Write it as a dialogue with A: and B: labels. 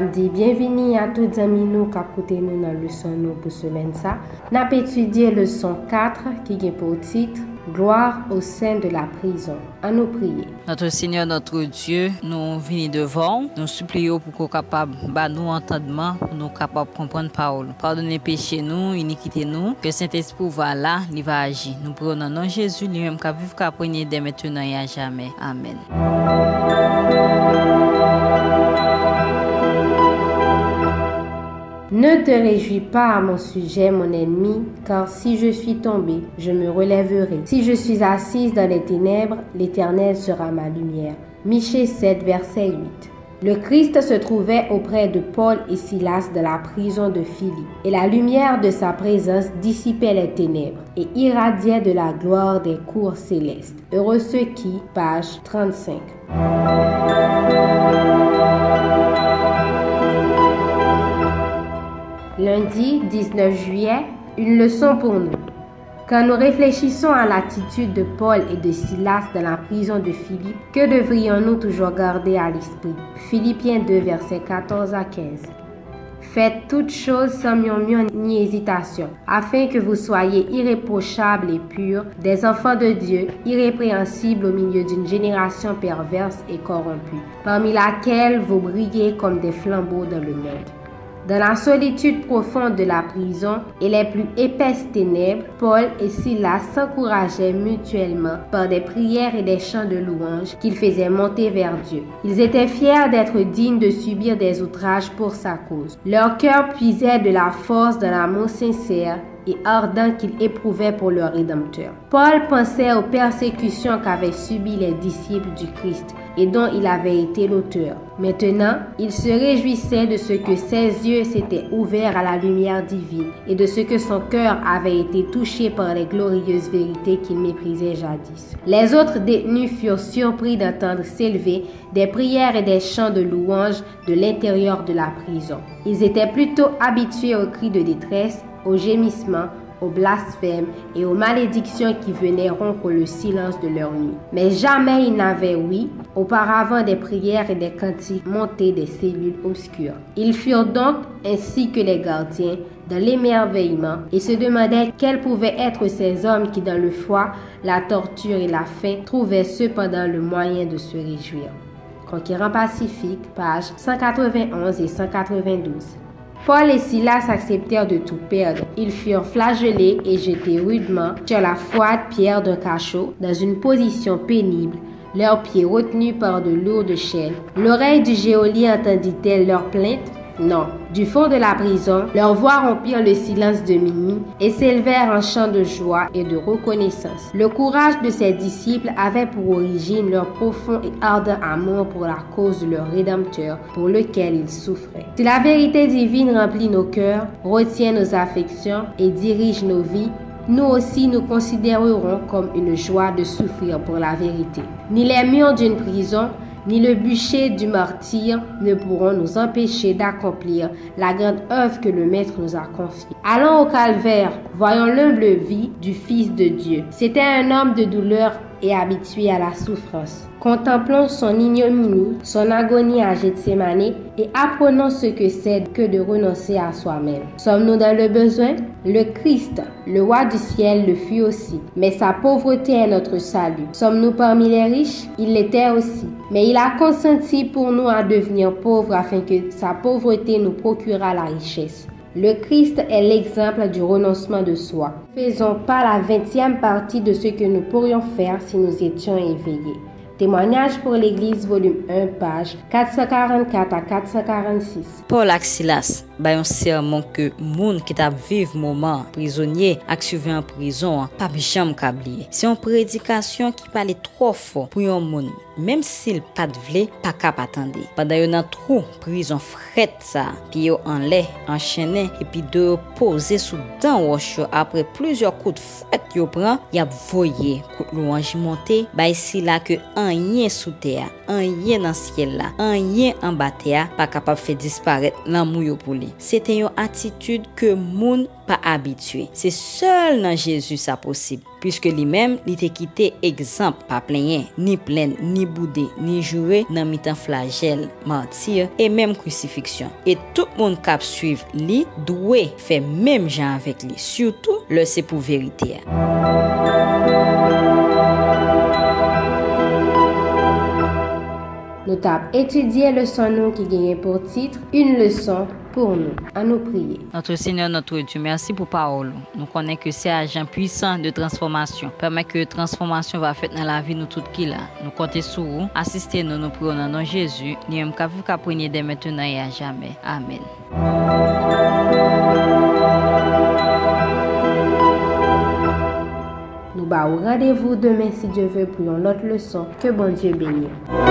A: Namdi bienveni a tout zami nou kap koute nou nan luson nou pou semen sa. Nap etudye leson 4 ki gen pou titre Gloire au sein de la prison. A nou priye.
B: Notre Seigneur, notre Dieu, nou vini devon, nou suppliyo pou kou kapab ba nou entendman, pou nou kapab komprenn paoul. Pardonne peche nou, inikite nou, ke Saint-Esprit va la, li va agi. Nou pronon nan Jésus, li mèm ka viv ka prenye de maintenant ya jamè. Amen.
A: Ne te réjouis pas à mon sujet, mon ennemi, car si je suis tombé, je me relèverai. Si je suis assise dans les ténèbres, l'Éternel sera ma lumière. Michée 7, verset 8. Le Christ se trouvait auprès de Paul et Silas de la prison de Philippe, et la lumière de sa présence dissipait les ténèbres et irradiait de la gloire des cours célestes. Heureux ceux qui, page 35. Lundi 19 juillet, une leçon pour nous. Quand nous réfléchissons à l'attitude de Paul et de Silas dans la prison de Philippe, que devrions-nous toujours garder à l'esprit? Philippiens 2, versets 14 à 15. Faites toutes choses sans murmure ni hésitation, afin que vous soyez irréprochables et purs, des enfants de Dieu, irrépréhensibles au milieu d'une génération perverse et corrompue, parmi laquelle vous brillez comme des flambeaux dans le monde. Dans la solitude profonde de la prison et les plus épaisses ténèbres, Paul et Silas s'encourageaient mutuellement par des prières et des chants de louange qu'ils faisaient monter vers Dieu. Ils étaient fiers d'être dignes de subir des outrages pour sa cause. Leur cœur puisait de la force dans l'amour sincère et ardent qu'ils éprouvaient pour leur Rédempteur. Paul pensait aux persécutions qu'avaient subies les disciples du Christ et dont il avait été l'auteur. Maintenant, il se réjouissait de ce que ses yeux s'étaient ouverts à la lumière divine et de ce que son cœur avait été touché par les glorieuses vérités qu'il méprisait jadis. Les autres détenus furent surpris d'entendre s'élever des prières et des chants de louange de l'intérieur de la prison. Ils étaient plutôt habitués aux cris de détresse aux gémissements, aux blasphèmes et aux malédictions qui venaient rompre le silence de leur nuit. Mais jamais ils n'avaient oui auparavant des prières et des cantiques montés des cellules obscures. Ils furent donc, ainsi que les gardiens, dans l'émerveillement et se demandaient quels pouvaient être ces hommes qui, dans le froid, la torture et la faim, trouvaient cependant le moyen de se réjouir. Conquérant Pacifique, pages 191 et 192. Paul et Silas acceptèrent de tout perdre. Ils furent flagellés et jetés rudement sur la froide pierre d'un cachot dans une position pénible, leurs pieds retenus par de lourdes chaînes. L'oreille du géolier entendit-elle leurs plaintes non. Du fond de la prison, leurs voix rompirent le silence de minuit et s'élevèrent en chant de joie et de reconnaissance. Le courage de ses disciples avait pour origine leur profond et ardent amour pour la cause de leur Rédempteur, pour lequel ils souffraient. Si la vérité divine remplit nos cœurs, retient nos affections et dirige nos vies, nous aussi nous considérerons comme une joie de souffrir pour la vérité. Ni les murs d'une prison, ni le bûcher du martyr ne pourront nous empêcher d'accomplir la grande œuvre que le Maître nous a confiée. Allons au calvaire, voyons l'humble vie du Fils de Dieu. C'était un homme de douleur et habitué à la souffrance. Contemplons son ignominie, son agonie à Gethsemane et apprenons ce que c'est que de renoncer à soi-même. Sommes-nous dans le besoin? Le Christ, le roi du ciel, le fut aussi, mais sa pauvreté est notre salut. Sommes-nous parmi les riches? Il l'était aussi, mais il a consenti pour nous à devenir pauvres afin que sa pauvreté nous procurât la richesse. Le Christ est l'exemple du renoncement de soi. Faisons pas la vingtième partie de ce que nous pourrions faire si nous étions éveillés. Témoignage pour l'Église, volume 1, page 444 à 446.
B: Paul ak Silas bayon serman ke moun ki tap viv mouman prizonye ak suve an prizon an, pa bi jam kabliye. Se yon predikasyon ki pale tro fo pou yon moun, mem sil pat vle, pa kap atande. Paday yo nan tro prizon fret sa, pi yo an le, an chene, epi de yo pose sou dan wosh yo apre plizyo kout fret yo pran, yap voye kout louanji monte, bay si la ke an yen sou te a, an yen nan siel la, an yen an bate a, pa kapap fe disparet nan mou yo pou li. li. Se te yon atitude ke moun pa abitue. Se sol nan Jezus sa posib. Piske li mem li te kite ekzamp pa plenyen. Ni plen, ni boude, ni jure nan mitan flagel, mantir, e mem krucifiksyon. E tout moun kap suiv li, dwe fe mem jan avek li. Surtou le se pou verite
A: ya. nou tap etudye leson nou ki genye pou titre, un leson pou nou. An nou priye.
B: Notre Seigneur, notre Dieu, merci pou paolo. Nou konen ke se ajan puisan de transformasyon. Permen ke transformasyon va fet nan la vi nou tout ki la. Nou konte sou ou, asiste nou nou priyo nan nan Jezu, ni yon kapou ka prenye de metenan e a jamen. Amen.
A: Nou ba ou radevou demen si Dieu ve pou yon lot leson. Ke bon Dieu benye.